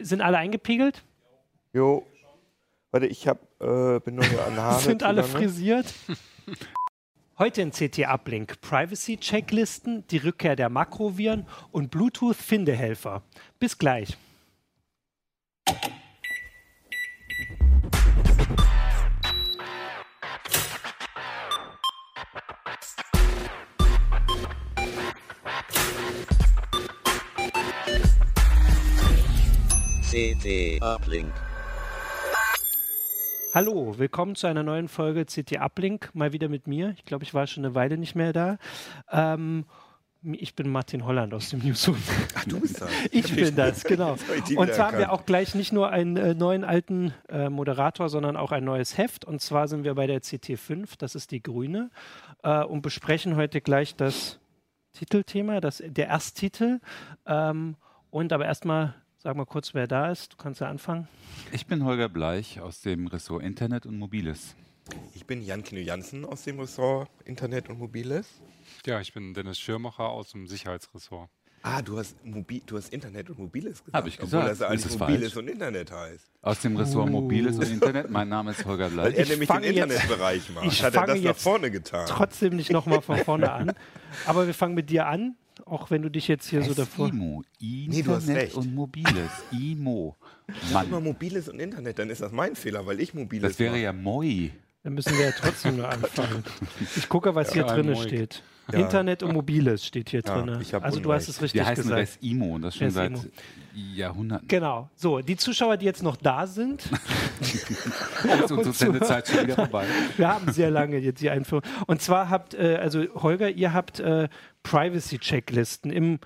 Sind alle eingepegelt? Jo. Warte, ich hab, äh, bin nur an Haare. Sind alle zugange. frisiert? Heute in CT Uplink Privacy-Checklisten, die Rückkehr der Makroviren und Bluetooth-Findehelfer. Bis gleich. CT Uplink. Hallo, willkommen zu einer neuen Folge CT Uplink. Mal wieder mit mir. Ich glaube, ich war schon eine Weile nicht mehr da. Ähm, ich bin Martin Holland aus dem Newsroom. Ach, du bist das. Ich bin das, genau. Und zwar haben wir auch gleich nicht nur einen äh, neuen alten äh, Moderator, sondern auch ein neues Heft. Und zwar sind wir bei der CT5, das ist die grüne, äh, und besprechen heute gleich das Titelthema, das, der Ersttitel. Ähm, und aber erstmal, sag mal kurz, wer da ist. Du kannst ja anfangen. Ich bin Holger Bleich aus dem Ressort Internet und Mobiles. Ich bin Jan Kino Jansen aus dem Ressort Internet und Mobiles. Ja, ich bin Dennis Schirmacher aus dem Sicherheitsressort. Ah, du hast, Mobi du hast Internet und Mobiles gesagt. Hab ich Obwohl gesagt. das ja eigentlich Ist es Mobiles falsch? und Internet heißt. Aus dem Ressort Mobiles und Internet. Mein Name ist Holger Weil Bleich. er Ich nämlich den fange jetzt- Internetbereich macht. ich Hat er fange das nach vorne getan? Trotzdem nicht nochmal von vorne an. Aber wir fangen mit dir an, auch wenn du dich jetzt hier so davor. IMO. Nee, du hast Internet recht. und Mobiles. IMO. Sag mal Mann, Mobiles und Internet, dann ist das mein Fehler, weil ich Mobiles das wäre mache. ja Moi. Dann müssen wir ja trotzdem nur anfangen. Ich gucke, was hier Ja, drin Moik. steht. Ja. Internet und Mobiles steht hier Ja, drin. Also du hast es richtig Wir heißen gesagt. IMO und das schon Res seit IMO. Jahrhunderten. Genau. So, die Zuschauer, die jetzt noch da sind, Ist unsere Sendezeit schon wieder vorbei. wir haben sehr lange jetzt die Einführung. Und zwar habt, äh, also Holger, ihr habt äh, Privacy-Checklisten im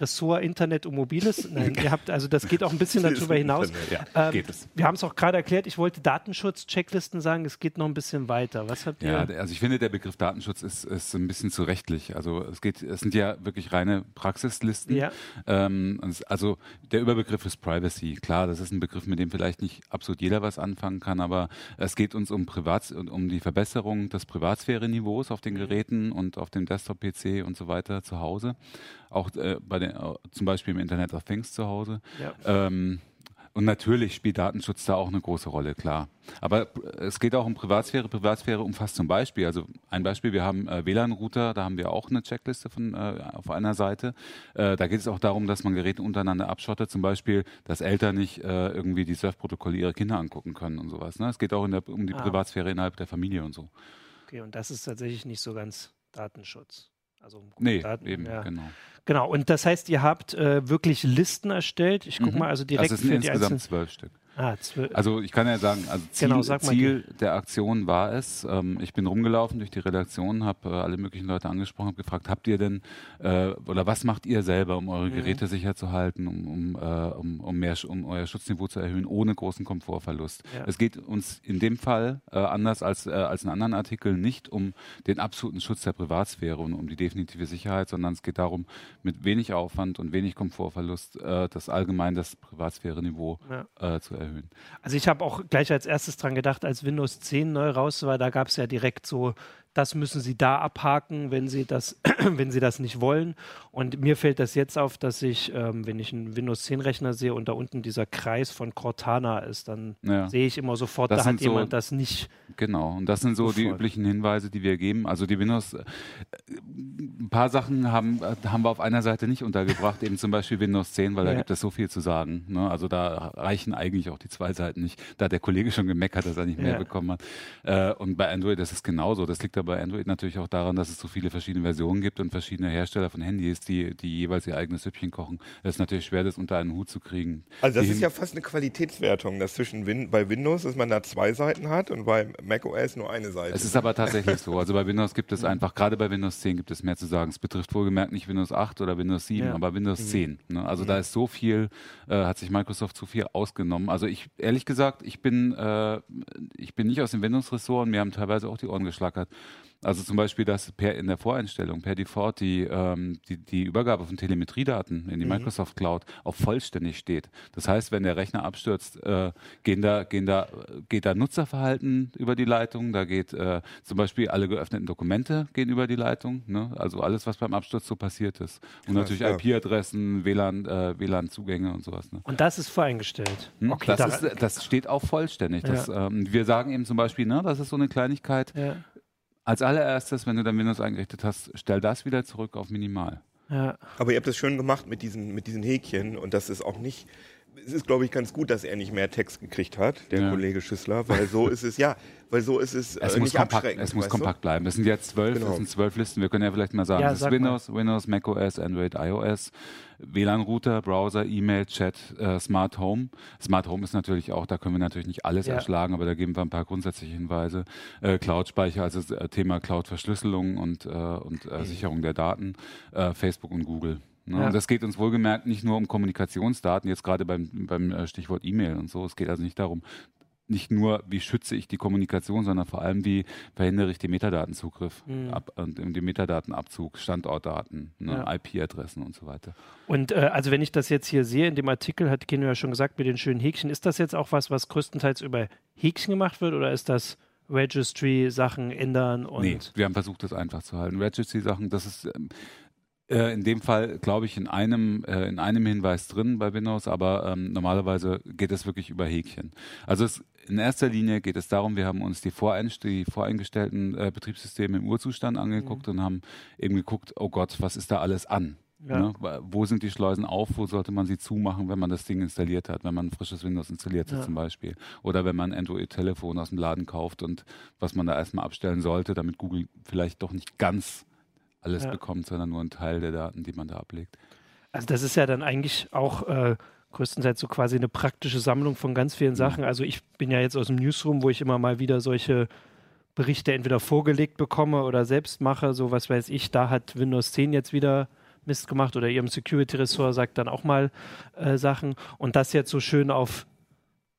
Ressort Internet und Mobiles. Nein, ihr habt, also das geht auch ein bisschen darüber hinaus. Internet, Ja, Ähm. Wir haben es auch gerade erklärt, ich wollte Datenschutz-Checklisten sagen, es geht noch ein bisschen weiter. Was habt ihr? Ja, also ich finde, der Begriff Datenschutz ist, ist ein bisschen zu rechtlich. Also es geht, es sind ja wirklich reine Praxislisten. Ja. Ähm, also der Überbegriff ist Privacy. Klar, das ist ein Begriff, mit dem vielleicht nicht absolut jeder was anfangen kann, aber es geht uns um Privats und um die Verbesserung des Privatsphäre-Niveaus auf den Geräten und auf dem Desktop-PC und so weiter zu Hause. Auch äh, bei den, äh, zum Beispiel im Internet of Things zu Hause. Ja. Ähm, und natürlich spielt Datenschutz da auch eine große Rolle, klar. Aber es geht auch um Privatsphäre. Privatsphäre umfasst zum Beispiel, also ein Beispiel, wir haben äh, WLAN-Router, da haben wir auch eine Checkliste von, äh, auf einer Seite. Äh, da geht es auch darum, dass man Geräte untereinander abschottet, zum Beispiel, dass Eltern nicht äh, irgendwie die Surfprotokolle ihrer Kinder angucken können und sowas. Ne? Es geht auch der, um die Ah. Privatsphäre innerhalb der Familie und so. Okay, und das ist tatsächlich nicht so ganz Datenschutz. Also Nee, Daten, eben, ja. genau. Genau, und das heißt, ihr habt äh, wirklich Listen erstellt. Ich gucke Mhm. mal also direkt also es sind für die insgesamt einzelnen. zwölf Stück. Ah. Also ich kann ja sagen, also Ziel, Genau, sag Ziel der Aktion war es, ähm, ich bin rumgelaufen durch die Redaktion, habe äh, alle möglichen Leute angesprochen, habe gefragt, habt ihr denn äh, oder was macht ihr selber, um eure Mhm. Geräte sicher zu halten, um, um, äh, um, um, mehr, um euer Schutzniveau zu erhöhen, ohne großen Komfortverlust. Ja. Es geht uns in dem Fall, äh, anders als, äh, als in anderen Artikeln, nicht um den absoluten Schutz der Privatsphäre und um die definitive Sicherheit, sondern es geht darum, mit wenig Aufwand und wenig Komfortverlust äh, das allgemein das Privatsphäre-Niveau äh, zu erhöhen. Also ich habe auch gleich als erstes dran gedacht, als Windows 10 neu raus war, da gab es ja direkt so, das müssen Sie da abhaken, wenn Sie das, wenn Sie das nicht wollen. Und mir fällt das jetzt auf, dass ich, ähm, wenn ich einen Windows 10 Rechner sehe und da unten dieser Kreis von Cortana ist, dann Ja. sehe ich immer sofort, Das da hat so- jemand das nicht. Genau, und das sind so die Sofort. üblichen Hinweise, die wir geben. Also die Windows, äh, ein paar Sachen haben, äh, haben wir auf einer Seite nicht untergebracht, eben zum Beispiel Windows 10, weil Ja. da gibt es so viel zu sagen. Ne? Also da reichen eigentlich auch die zwei Seiten nicht. Da hat der Kollege schon gemeckert, dass er nicht mehr Ja. bekommen hat. Äh, und bei Android ist es genauso. Das liegt aber bei Android natürlich auch daran, dass es so viele verschiedene Versionen gibt und verschiedene Hersteller von Handys, die, die jeweils ihr eigenes Süppchen kochen. Es ist natürlich schwer, das unter einen Hut zu kriegen. Also das Die ist ja fast eine Qualitätswertung, dass zwischen Win bei Windows, dass man da zwei Seiten hat und bei macOS nur eine Seite. Es ist aber tatsächlich so. Also bei Windows gibt Mhm. es einfach, gerade bei Windows 10 gibt es mehr zu sagen. Es betrifft wohlgemerkt nicht Windows 8 oder Windows 7, Ja. aber Windows Mhm. 10. Ne? Also da ist so viel, äh, hat sich Microsoft zu viel ausgenommen. Also ich, ehrlich gesagt, ich bin, äh, ich bin nicht aus dem Windows-Ressort und mir haben teilweise auch die Ohren geschlackert, Also zum Beispiel, dass per in der Voreinstellung, per Default die, ähm, die, die Übergabe von Telemetriedaten in die Mhm. Microsoft Cloud auf vollständig steht. Das heißt, wenn der Rechner abstürzt, äh, gehen da, gehen da, geht da Nutzerverhalten über die Leitung, da geht äh, zum Beispiel alle geöffneten Dokumente gehen über die Leitung, ne? also alles, was beim Absturz so passiert ist. Und Krass, natürlich ja. IP-Adressen, WLAN, äh, WLAN-Zugänge und sowas. Ne? Und das ist voreingestellt. Hm? Okay, das, da- ist, das steht auch vollständig. Ja. Das, ähm, wir sagen eben zum Beispiel, ne, das ist so eine Kleinigkeit. Als allererstes, wenn du dann Windows eingerichtet hast, stell das wieder zurück auf Minimal. ja. Aber ihr habt das schön gemacht mit diesen, mit diesen Häkchen und das ist auch nicht. Es ist, glaube ich, ganz gut, dass er nicht mehr Text gekriegt hat, der Ja. Kollege Schüssler, weil so ist es, ja, weil so ist es, Es äh, muss nicht kompakt, abschreckend. es muss du? kompakt bleiben. Es sind jetzt zwölf, Genau. es sind zwölf Listen. Wir können ja vielleicht mal sagen, Ja, es ist sag Windows, Windows, macOS, Android, iOS, WLAN-Router, Browser, E-Mail, Chat, äh, Smart Home. Smart Home ist natürlich auch, da können wir natürlich nicht alles Ja. erschlagen, aber da geben wir ein paar grundsätzliche Hinweise. Äh, Cloud-Speicher, also das äh, Thema Cloud-Verschlüsselung und, äh, und äh, Sicherung der Daten, äh, Facebook und Google. Ne? Ja. Und das geht uns wohlgemerkt nicht nur um Kommunikationsdaten, jetzt gerade beim, beim äh, Stichwort E-Mail und so. Es geht also nicht darum, nicht nur, wie schütze ich die Kommunikation, sondern vor allem, wie verhindere ich den Metadatenzugriff Mhm. ab, und den Metadatenabzug, Standortdaten, ne, Ja. IP-Adressen und so weiter. Und äh, also wenn ich das jetzt hier sehe, in dem Artikel hat Keno ja schon gesagt, mit den schönen Häkchen, ist das jetzt auch was, was größtenteils über Häkchen gemacht wird oder ist das Registry, Sachen ändern und nee, wir haben versucht, das einfach zu halten. Registry-Sachen, das ist ähm, äh, in dem Fall, glaube ich, in einem, äh, in einem Hinweis drin bei Windows, aber ähm, normalerweise geht es wirklich über Häkchen. Also es, in erster Linie geht es darum, wir haben uns die, Voreinst die voreingestellten äh, Betriebssysteme im Urzustand angeguckt und haben eben geguckt, oh Gott, was ist da alles an? Ja. Ne? Wo sind die Schleusen auf? Wo sollte man sie zumachen, wenn man das Ding installiert hat, wenn man ein frisches Windows installiert hat Ja. zum Beispiel? Oder wenn man ein Android-Telefon aus dem Laden kauft und was man da erstmal abstellen sollte, damit Google vielleicht doch nicht ganz alles Ja. bekommt, sondern nur einen Teil der Daten, die man da ablegt. Also das ist ja dann eigentlich auch äh, größtenteils so quasi eine praktische Sammlung von ganz vielen Sachen. Also ich bin ja jetzt aus dem Newsroom, wo ich immer mal wieder solche Berichte entweder vorgelegt bekomme oder selbst mache, so was weiß ich, da hat Windows 10 jetzt wieder Mist gemacht oder ihrem Security-Ressort sagt dann auch mal äh, Sachen und das jetzt so schön auf,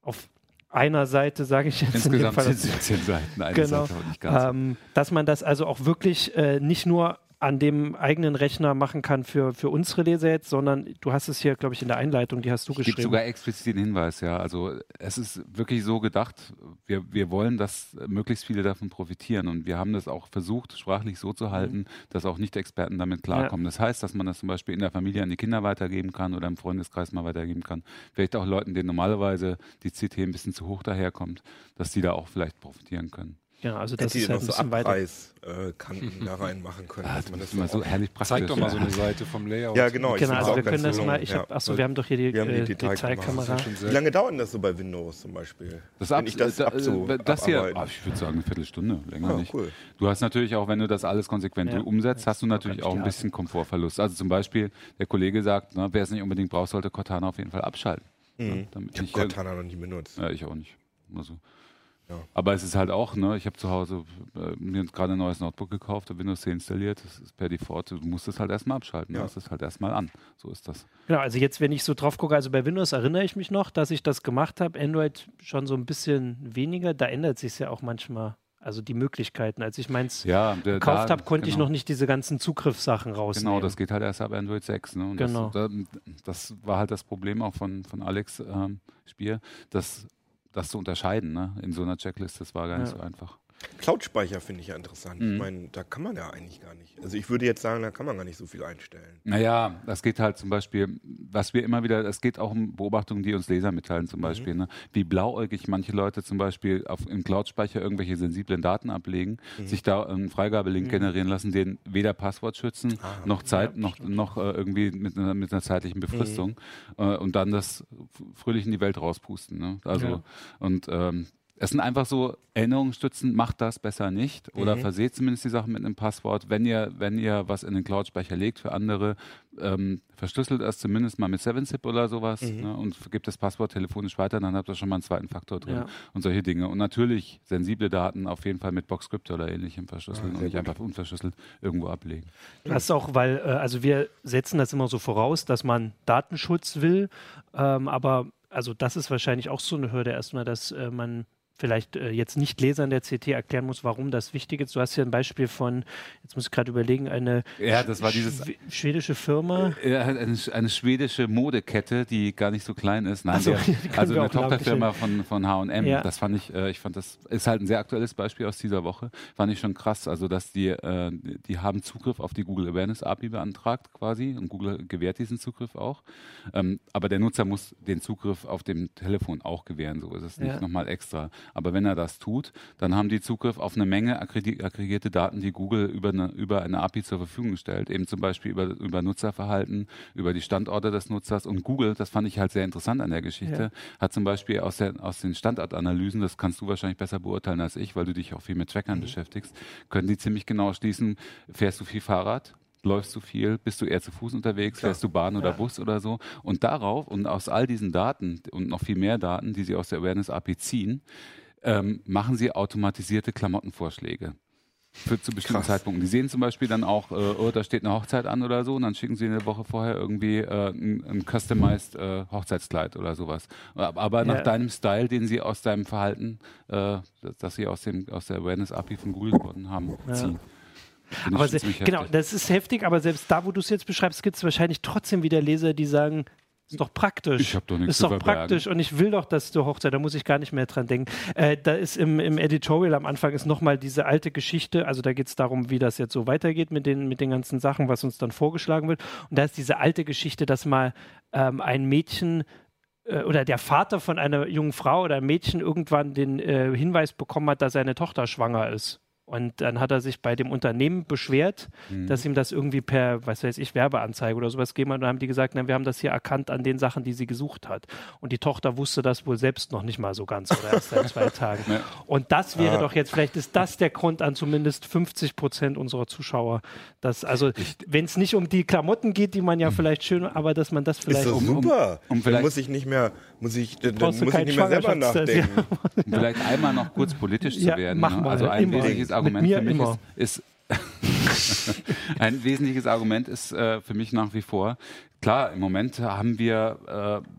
auf einer Seite, sage ich jetzt in dem Insgesamt Fall, sind 17 Seiten, eine Genau. Seite, nicht ganz. ähm, dass man das also auch wirklich äh, nicht nur an dem eigenen Rechner machen kann für, für unsere Leser jetzt, sondern du hast es hier, glaube ich, in der Einleitung, die hast du Es gibt geschrieben. sogar explizit den Hinweis, ja. Also es ist wirklich so gedacht, wir, wir wollen, dass möglichst viele davon profitieren. Und wir haben das auch versucht, sprachlich so zu halten, dass auch Nicht-Experten damit klarkommen. Das heißt, dass man das zum Beispiel in der Familie an die Kinder weitergeben kann oder im Freundeskreis mal weitergeben kann. Vielleicht auch Leuten, denen normalerweise die CT ein bisschen zu hoch daherkommt, dass die da auch vielleicht profitieren können. Ja, also das ist halt noch ein so. Abreißkanten da reinmachen können, Ah, das man das immer so so herrlich praktisch. Zeig doch mal so ja. eine Seite vom Layout. Ja, genau. Ich Genau, also wir können das gelungen, mal, ich ja. hab, achso, wir haben doch hier die, Wir haben die äh, Detailkamera. Wie lange dauert denn das so bei Windows zum Beispiel? Das, ab, ich das da- abzu- äh, das hier, ah, ich würde sagen, eine Viertelstunde, länger Ah, nicht. cool. Du hast natürlich auch, wenn du das alles konsequent Ja. umsetzt, hast du natürlich auch ein bisschen Komfortverlust. Also zum Beispiel, der Kollege sagt, ne, wer es nicht unbedingt braucht, sollte Cortana auf jeden Fall abschalten. Mhm. Ne, damit Ich habe irgend- Cortana noch nie benutzt. ja, ich auch nicht. Also. Ja. Aber es ist halt auch, ne, ich habe zu Hause äh, mir gerade ein neues Notebook gekauft, Windows 10 installiert, das ist per Default, du musst es halt erstmal abschalten, Ja. du hast es halt erstmal an. So ist das. Genau, also jetzt, wenn ich so drauf gucke, also bei Windows erinnere ich mich noch, dass ich das gemacht habe. Android schon so ein bisschen weniger. Da ändert sich ja auch manchmal, also die Möglichkeiten. Als ich meins Ja, der, gekauft habe, konnte ich genau. noch nicht diese ganzen Zugriffssachen rausnehmen. Genau, das geht halt erst ab Android 6. Ne? Und Genau. das, da, das war halt das Problem auch von, von Alex ähm, Spier, das, das zu unterscheiden ne? in so einer Checklist. Das war gar nicht Ja. so einfach. Cloud-Speicher finde ich ja interessant. Mhm. Ich meine, da kann man ja eigentlich gar nicht. Also ich würde jetzt sagen, da kann man gar nicht so viel einstellen. Naja, das geht halt zum Beispiel, was wir immer wieder, es geht auch um Beobachtungen, die uns Leser mitteilen zum Beispiel, ne? wie blauäugig manche Leute zum Beispiel auf, im Cloud-Speicher irgendwelche sensiblen Daten ablegen, sich da einen Freigabelink generieren lassen, den weder Passwort schützen, Ah, noch Zeit, noch, noch äh, irgendwie mit einer, mit einer zeitlichen Befristung äh, und dann das fröhlich in die Welt rauspusten. Ne? Also Ja. und ähm, es sind einfach so Erinnerungsstützen, macht das besser nicht oder Mhm. verseht zumindest die Sachen mit einem Passwort. Wenn ihr, wenn ihr was in den Cloud-Speicher legt für andere, ähm, verschlüsselt es zumindest mal mit 7-Zip oder sowas Mhm. ne, und gebt das Passwort telefonisch weiter, dann habt ihr schon mal einen zweiten Faktor drin Ja. und solche Dinge. Und natürlich sensible Daten auf jeden Fall mit Boxcrypt oder ähnlichem verschlüsseln Ah, und nicht gut. einfach unverschlüsselt irgendwo ablegen. Du hast auch, weil, äh, also wir setzen das immer so voraus, dass man Datenschutz will, ähm, aber also das ist wahrscheinlich auch so eine Hürde erstmal, dass äh, man vielleicht äh, jetzt nicht Lesern der CT erklären muss, warum das wichtig ist. Du hast hier ein Beispiel von, jetzt muss ich gerade überlegen, eine ja, das war dieses, Schw schwedische Firma. Ja, eine, eine, schwedische Modekette, die gar nicht so klein ist. Nein, so, also eine Tochterfirma von, von H&M. Ja. Das fand ich, äh, ich fand das ist halt ein sehr aktuelles Beispiel aus dieser Woche. Fand ich schon krass. Also, dass die, äh, die haben Zugriff auf die Google Awareness API beantragt quasi und Google gewährt diesen Zugriff auch. Ähm, aber der Nutzer muss den Zugriff auf dem Telefon auch gewähren. So ist es nicht ja. nochmal extra. Aber wenn er das tut, dann haben die Zugriff auf eine Menge aggregierte Daten, die Google über eine, über eine API zur Verfügung stellt. Eben zum Beispiel über, über Nutzerverhalten, über die Standorte des Nutzers. Und Google, das fand ich halt sehr interessant an der Geschichte, ja. hat zum Beispiel aus, der, aus den Standortanalysen, das kannst du wahrscheinlich besser beurteilen als ich, weil du dich auch viel mit Trackern mhm. beschäftigst, können die ziemlich genau schließen, fährst du viel Fahrrad? Läufst du viel, bist du eher zu Fuß unterwegs, Klar. fährst du Bahn oder ja. Bus oder so. Und darauf und aus all diesen Daten und noch viel mehr Daten, die sie aus der Awareness API ziehen, ähm, machen sie automatisierte Klamottenvorschläge. Für zu bestimmten Krass. Zeitpunkten. Die sehen zum Beispiel dann auch, äh, oh, da steht eine Hochzeit an oder so, und dann schicken sie eine Woche vorher irgendwie äh, ein, ein customized äh, Hochzeitskleid oder sowas. Aber nach deinem Style, den sie aus deinem Verhalten, äh, das sie aus, dem, aus der Awareness API von Google gewonnen haben, ja. ziehen. Aber se- genau, das ist heftig, aber selbst da, wo du es jetzt beschreibst, gibt es wahrscheinlich trotzdem wieder Leser, die sagen, ist doch praktisch. Ich habe doch nichts Ist doch praktisch und ich will doch, dass du Hochzeit, da muss ich gar nicht mehr dran denken. Äh, da ist im, im Editorial am Anfang ist nochmal diese alte Geschichte, also da geht es darum, wie das jetzt so weitergeht mit den, mit den ganzen Sachen, was uns dann vorgeschlagen wird. Und da ist diese alte Geschichte, dass mal ähm, ein Mädchen äh, oder der Vater von einer jungen Frau oder einem Mädchen irgendwann den äh, Hinweis bekommen hat, dass seine Tochter schwanger ist. Und dann hat er sich bei dem Unternehmen beschwert, mhm. dass ihm das irgendwie per, was weiß ich, Werbeanzeige oder sowas gegeben hat. Und dann haben die gesagt, na, wir haben das hier erkannt an den Sachen, die sie gesucht hat. Und die Tochter wusste das wohl selbst noch nicht mal so ganz oder erst seit zwei Tagen. Ja. Und das wäre ah. doch jetzt, vielleicht ist das der Grund an zumindest 50 Prozent unserer Zuschauer, dass, also, wenn es nicht um die Klamotten geht, die man ja mhm. vielleicht schön, aber dass man das vielleicht. Ist das um, super. Um, um vielleicht muss ich nicht mehr, muss ich, dann, muss ich nicht mehr selber nachdenken. Ja. Um vielleicht einmal noch kurz politisch zu werden. Ja, ne? Also ein wesentliches Argument für mich immer. ist, ist ein wesentliches Argument ist äh, für mich nach wie vor, klar, im Moment haben wir äh,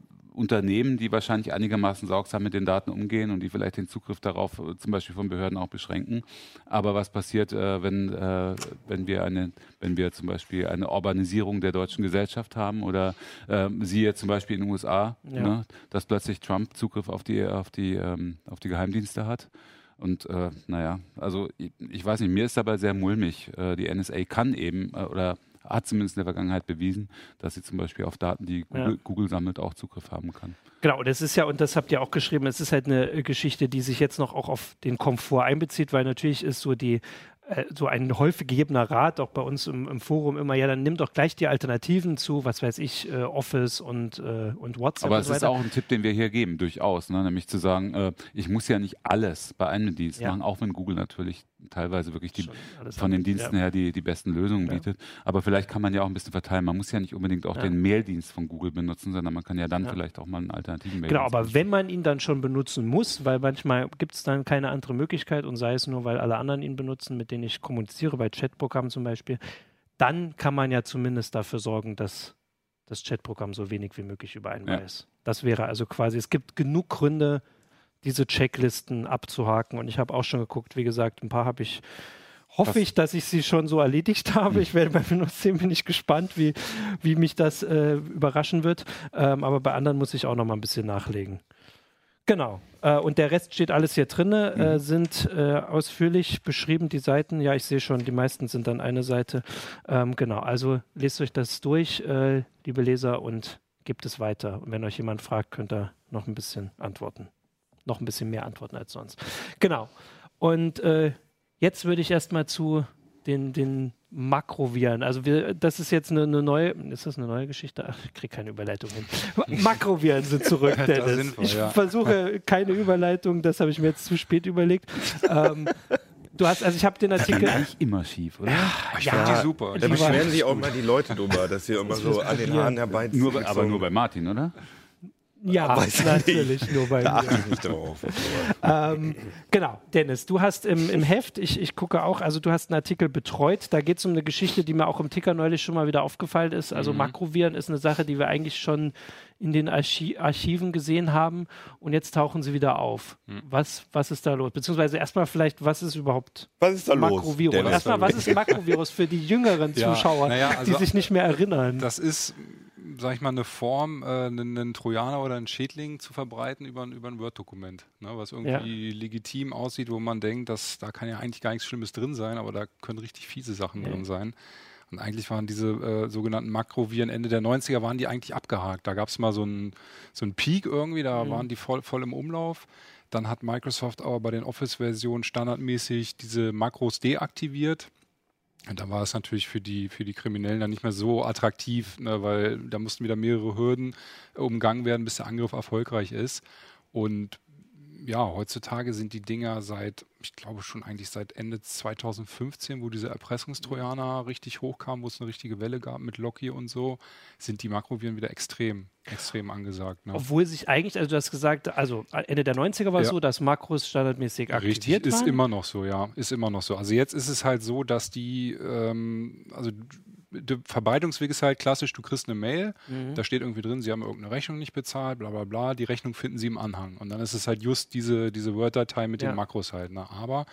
Unternehmen, die wahrscheinlich einigermaßen sorgsam mit den Daten umgehen und die vielleicht den Zugriff darauf äh, zum Beispiel von Behörden auch beschränken. Aber was passiert, äh, wenn, äh, wenn, wir eine, wenn wir zum Beispiel eine Urbanisierung der deutschen Gesellschaft haben oder äh, siehe zum Beispiel in den USA, ja. ne, dass plötzlich Trump Zugriff auf die, auf die, ähm, auf die Geheimdienste hat? Und äh, naja, also ich, ich, weiß nicht, mir ist dabei sehr mulmig. Äh, die NSA kann eben äh, oder hat zumindest in der Vergangenheit bewiesen, dass sie zum Beispiel auf Daten, die Google, ja. Google, sammelt, auch Zugriff haben kann. Genau, das ist ja, und das habt ihr auch geschrieben, es ist halt eine Geschichte, die sich jetzt noch auch auf den Komfort einbezieht, weil natürlich ist so die äh, so ein häufig gegebener Rat, auch bei uns im, im, Forum immer, ja, dann nimm doch gleich die Alternativen zu, was weiß ich, äh, Office und, äh, und WhatsApp. Aber und es so ist auch ein Tipp, den wir hier geben, durchaus, ne? nämlich zu sagen, äh, ich muss ja nicht alles bei einem Dienst ja. machen, auch wenn Google natürlich teilweise wirklich die, von den Diensten ja. her die, die besten Lösungen ja. bietet. Aber vielleicht kann man ja auch ein bisschen verteilen. Man muss ja nicht unbedingt auch den Maildienst von Google benutzen, sondern man kann ja dann vielleicht auch mal einen alternativen Maildienst Genau, aber wenn man ihn dann schon benutzen muss, weil manchmal gibt es dann keine andere Möglichkeit und sei es nur, weil alle anderen ihn benutzen, mit denen ich kommuniziere, bei Chatprogrammen zum Beispiel, dann kann man ja zumindest dafür sorgen, dass das Chatprogramm so wenig wie möglich über einen ja. weiß. Das wäre also quasi, es gibt genug Gründe, diese Checklisten abzuhaken. Und ich habe auch schon geguckt, wie gesagt, ein paar habe ich hoffe ich, dass ich sie schon so erledigt habe. Hm. Ich werde bei Windows 10 bin ich gespannt, wie, wie mich das äh, überraschen wird. Ähm, aber bei anderen muss ich auch noch mal ein bisschen nachlegen. Genau. Äh, und der Rest steht alles hier drin, äh, mhm. sind äh, ausführlich beschrieben, die Seiten. Ja, ich sehe schon, die meisten sind dann eine Seite. Ähm, genau, also lest euch das durch, äh, liebe Leser, und gebt es weiter. Und wenn euch jemand fragt, könnt ihr noch ein bisschen antworten. Noch ein bisschen mehr antworten als sonst. Genau. Und äh, jetzt würde ich erstmal zu den, den Makroviren. Also wir, das ist jetzt eine, eine, neue, ist das eine neue Geschichte? Ach, ich kriege keine Überleitung hin. Makroviren sind zurück, Dennis. Sinnvoll, ich ja. versuche keine Überleitung, das habe ich mir jetzt zu spät überlegt. ähm, du hast, also ich habe den Artikel. Das eigentlich immer schief, oder? Ja, ich ja, die super. Da beschweren sich auch mal die Leute drüber, dass sie immer so an den Haaren herbeiziehen. Nur, aber nur bei Martin, oder? Ja, Weiß ich natürlich, nur bei Da mir. ich nicht drauf. Ähm, genau, Dennis, du hast im, im Heft, ich, ich gucke auch, also du hast einen Artikel betreut, da geht es um eine Geschichte, die mir auch im Ticker neulich schon mal wieder aufgefallen ist. Also Makroviren ist eine Sache, die wir eigentlich schon in den Archi Archiven gesehen haben und jetzt tauchen sie wieder auf. Was, was ist da los? Beziehungsweise erstmal vielleicht, was ist überhaupt Was ist da? Makrovirus? Erstmal, was ist Makrovirus für die jüngeren Ja, Zuschauer, naja, also- die sich nicht mehr erinnern? Das ist, sag ich mal, eine Form, äh, einen, einen Trojaner oder einen Schädling zu verbreiten über, ein- über ein Word-Dokument, ne, was irgendwie legitim aussieht, wo man denkt, dass da kann ja eigentlich gar nichts Schlimmes drin sein, aber da können richtig fiese Sachen drin sein. Und eigentlich waren diese äh, sogenannten Makroviren Ende der 90er waren die eigentlich abgehakt. Da gab es mal so einen so einen Peak irgendwie, da waren die voll, voll im Umlauf. Dann hat Microsoft aber bei den Office-Versionen standardmäßig diese Makros deaktiviert. Und dann war es natürlich für die, für die Kriminellen dann nicht mehr so attraktiv, ne, weil da mussten wieder mehrere Hürden umgangen werden, bis der Angriff erfolgreich ist. Und ja, heutzutage sind die Dinger seit, ich glaube schon eigentlich seit Ende 2015, wo diese Erpressungstrojaner richtig hochkamen, wo es eine richtige Welle gab mit Locky und so, sind die Makroviren wieder extrem, extrem angesagt. Ne? Obwohl sich eigentlich, also du hast gesagt, also Ende der 90er war es Ja. so, dass Makros standardmäßig aktiviert Richtig, ist waren. immer noch so, ja. Ist immer noch so. Also jetzt ist es halt so, dass die, ähm, also der Verbreitungsweg ist halt klassisch, du kriegst eine Mail, Mhm. da steht irgendwie drin, sie haben irgendeine Rechnung nicht bezahlt, bla bla bla, die Rechnung finden sie im Anhang. Und dann ist es halt just diese, diese Word-Datei mit Ja. den Makros halt. Ne? Aber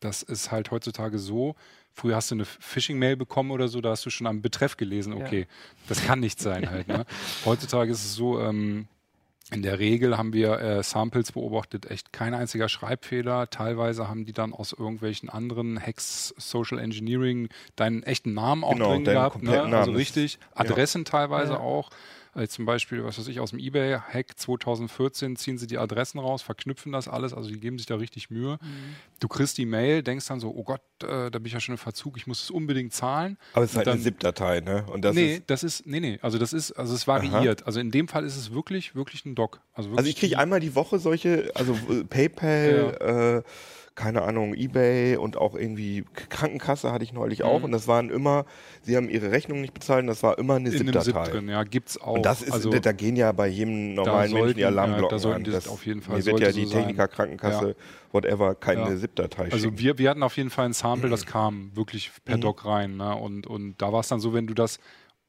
das ist halt heutzutage so, früher hast du eine Phishing-Mail bekommen oder so, da hast du schon am Betreff gelesen, okay, das kann nicht sein halt. Ne? Heutzutage ist es so, ähm, in der Regel haben wir äh, Samples beobachtet, echt kein einziger Schreibfehler. Teilweise haben die dann aus irgendwelchen anderen Hacks, Social Engineering deinen echten Namen auch Genau, drin gehabt. Ne? Also Namen. richtig. Adressen teilweise Ja. auch. Also zum Beispiel, was weiß ich, aus dem eBay-Hack 2014 ziehen sie die Adressen raus, verknüpfen das alles, also die geben sich da richtig Mühe. Du kriegst die Mail, denkst dann so, oh Gott, äh, da bin ich ja schon im Verzug, ich muss es unbedingt zahlen. Aber es ist Und halt eine dann- ZIP-Datei, ne? Und das nee, ist, das ist, nee, nee, also das ist, also es variiert. Also in dem Fall ist es wirklich, wirklich ein Doc. Also, also ich kriege einmal die Woche solche, also äh, PayPal, äh, keine Ahnung, Ebay und auch irgendwie Krankenkasse hatte ich neulich auch. Und das waren immer, sie haben ihre Rechnung nicht bezahlt und das war immer eine in einem ZIP drin, ja, gibt's auch. Und das ist, also, da, gehen ja bei jedem normalen Menschen die sollten- Alarmglocken ja, da sollten an. Das, auf jeden Fall- Mir wird ja die so. Techniker, Krankenkasse, whatever, keine Ja. ZIP-Datei also schicken. wir, wir hatten auf jeden Fall ein Sample, das kam wirklich per Mhm. Doc rein. Ne? Und, und da war es dann so, wenn du das,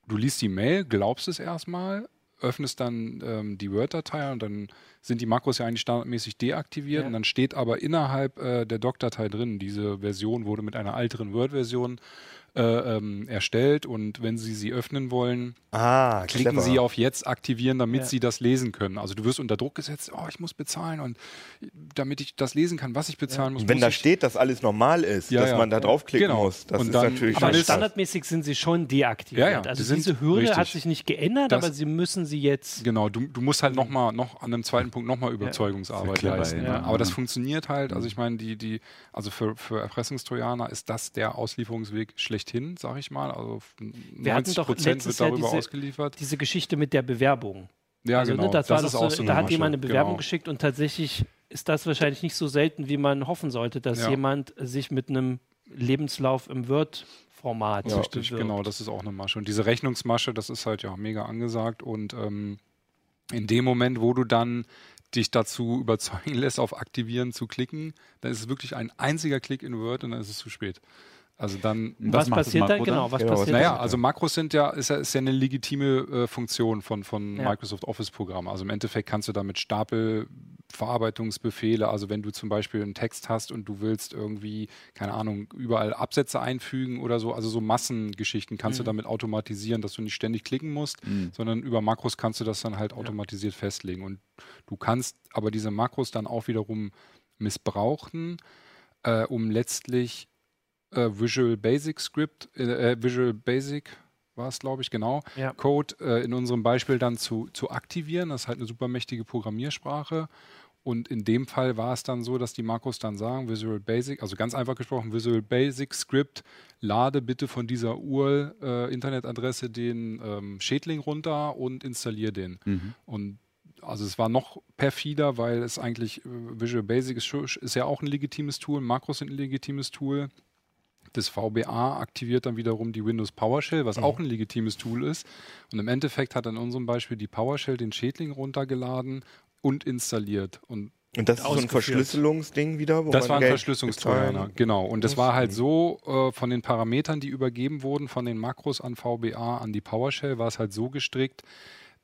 du liest die Mail, glaubst es erstmal, öffnest dann ähm, die Word-Datei und dann sind die Makros ja eigentlich standardmäßig deaktiviert Ja. und dann steht aber innerhalb äh, der Doc-Datei drin, diese Version wurde mit einer älteren Word-Version äh, ähm, erstellt und wenn Sie sie öffnen wollen, Ah, klicken clever. Sie auf Jetzt aktivieren, damit Ja. Sie das lesen können. Also du wirst unter Druck gesetzt, oh, ich muss bezahlen und damit ich das lesen kann, was ich bezahlen muss. Und wenn muss da ich steht, dass alles normal ist, Ja, dass ja. man da draufklicken Genau. muss, das Und ist dann- natürlich Aber standardmäßig sind sie schon deaktiviert. Ja, ja, also die sind diese Hürde richtig. hat sich nicht geändert, Das- aber sie müssen sie jetzt. Genau, du, du musst halt noch mal noch an einem zweiten Punkt nochmal Überzeugungsarbeit clever, leisten. ja. Ne? Aber das funktioniert halt. Also ich meine, die, die, also für, für Erpressungstrojaner ist das der Auslieferungsweg schlechthin, sag ich mal. Also Wir hatten 90 doch Prozent letztes wird Jahr darüber diese- ausgeliefert. Diese Geschichte mit der Bewerbung. Ja, also, genau. ne, das, war ist doch auch so, so da eine hat jemand eine. Bewerbung Genau. geschickt und tatsächlich ist das wahrscheinlich nicht so selten, wie man hoffen sollte, dass Ja. jemand sich mit einem Lebenslauf im Word-Format Ja, richtig, genau, das ist auch eine Masche. Und diese Rechnungsmasche, das ist halt ja mega angesagt. Und ähm, in dem Moment, wo du dann dich dazu überzeugen lässt, auf Aktivieren zu klicken, dann ist es wirklich ein einziger Klick in Word und dann ist es zu spät. Also dann. Was, macht das passiert dann? Genau, was Genau, was passiert Naja, also Makros sind ja, ist ja, ist ja eine legitime äh, Funktion von, von Ja. Microsoft Office-Programmen. Also im Endeffekt kannst du damit Stapelverarbeitungsbefehle, also wenn du zum Beispiel einen Text hast und du willst irgendwie, keine Ahnung, überall Absätze einfügen oder so, also so Massengeschichten kannst du damit automatisieren, dass du nicht ständig klicken musst, sondern über Makros kannst du das dann halt automatisiert festlegen. Und du kannst aber diese Makros dann auch wiederum missbrauchen, äh, um letztlich äh, Visual Basic Script, äh, äh, Visual Basic war es, glaube ich, genau, Ja. Code äh, in unserem Beispiel dann zu, zu aktivieren. Das ist halt eine supermächtige Programmiersprache. Und in dem Fall war es dann so, dass die Makros dann sagen, Visual Basic, also ganz einfach gesprochen, Visual Basic Script, lade bitte von dieser URL-Internetadresse den ähm, Schädling runter und installier den. Und also es war noch perfider, weil es eigentlich äh, Visual Basic ist, ist ja auch ein legitimes Tool, Makros sind ein legitimes Tool. Das VBA aktiviert dann wiederum die Windows PowerShell, was mhm. auch ein legitimes Tool ist. Und im Endeffekt hat in unserem Beispiel die PowerShell den Schädling runtergeladen und installiert. Und und das ist so ein Verschlüsselungsding wieder? Wo das war ein Verschlüsselungstrojaner, genau. Und das war halt so, äh, von den Parametern, die übergeben wurden, von den Makros an VBA, an die PowerShell, war es halt so gestrickt,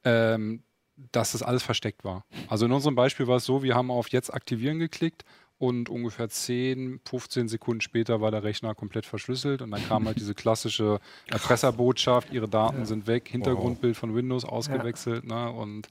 ähm, dass das alles versteckt war. Also in unserem Beispiel war es so, wir haben auf Jetzt aktivieren geklickt und ungefähr 10, 15 Sekunden später war der Rechner komplett verschlüsselt und dann kam halt diese klassische Erpresserbotschaft, ihre Daten ja. sind weg, Hintergrundbild von Windows ausgewechselt ja. ne, und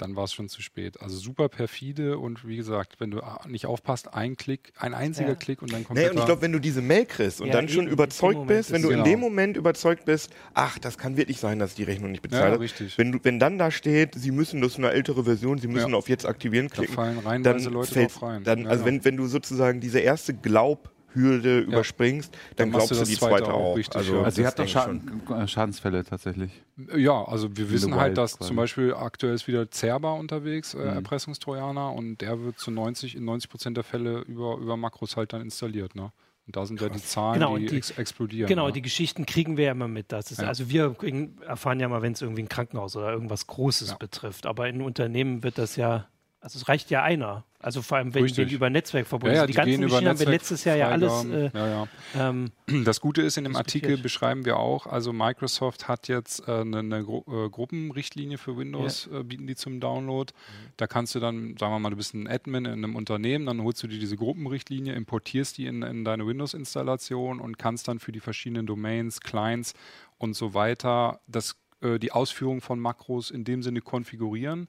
dann war es schon zu spät. Also super perfide und wie gesagt, wenn du nicht aufpasst, ein Klick, ein einziger ja. Klick und dann kommt. Nee, und ich glaube, wenn du diese Mail kriegst und ja, dann schon überzeugt bist, wenn du genau. in dem Moment überzeugt bist, ach, das kann wirklich sein, dass die Rechnung nicht bezahlt ja, richtig. Wenn, du, wenn dann da steht, sie müssen, das ist eine ältere Version, sie müssen auf jetzt aktivieren klicken, da fallen reihenweise Leute fällt, drauf rein. Dann, also wenn, wenn du sozusagen diese erste Glaub Hürde ja. überspringst, dann, dann glaubst du die zweite, zweite auch. Richtig, also, ja. also ihr habt doch Schaden, äh, Schadensfälle tatsächlich. Ja, also wir wissen halt, dass quasi. zum Beispiel aktuell ist wieder Zerba unterwegs, äh, mhm. Erpressungstrojaner, und der wird zu 90, in 90 Prozent der Fälle über, über Makros halt dann installiert. Ne? Und da sind ja die Zahlen, genau, die, die ex explodieren. Genau, ne? die Geschichten kriegen wir ja immer mit. Das ist, ja. Also wir erfahren ja mal, wenn es irgendwie ein Krankenhaus oder irgendwas Großes ja. betrifft. Aber in Unternehmen wird das ja also es reicht ja einer. Also vor allem, wenn Richtig. die über Netzwerk verbunden ja, ja, sind. Die, die ganzen Geschichten haben wir letztes Jahr ja alles. Äh, ja, ähm, das Gute ist, in dem Artikel beschreiben wir auch, also Microsoft hat jetzt äh, eine, eine Gru äh, Gruppenrichtlinie für Windows, äh, bieten die zum Download. Mhm. Da kannst du dann, sagen wir mal, du bist ein Admin in einem Unternehmen, dann holst du dir diese Gruppenrichtlinie, importierst die in, in deine Windows-Installation und kannst dann für die verschiedenen Domains, Clients und so weiter das, äh, die Ausführung von Makros in dem Sinne konfigurieren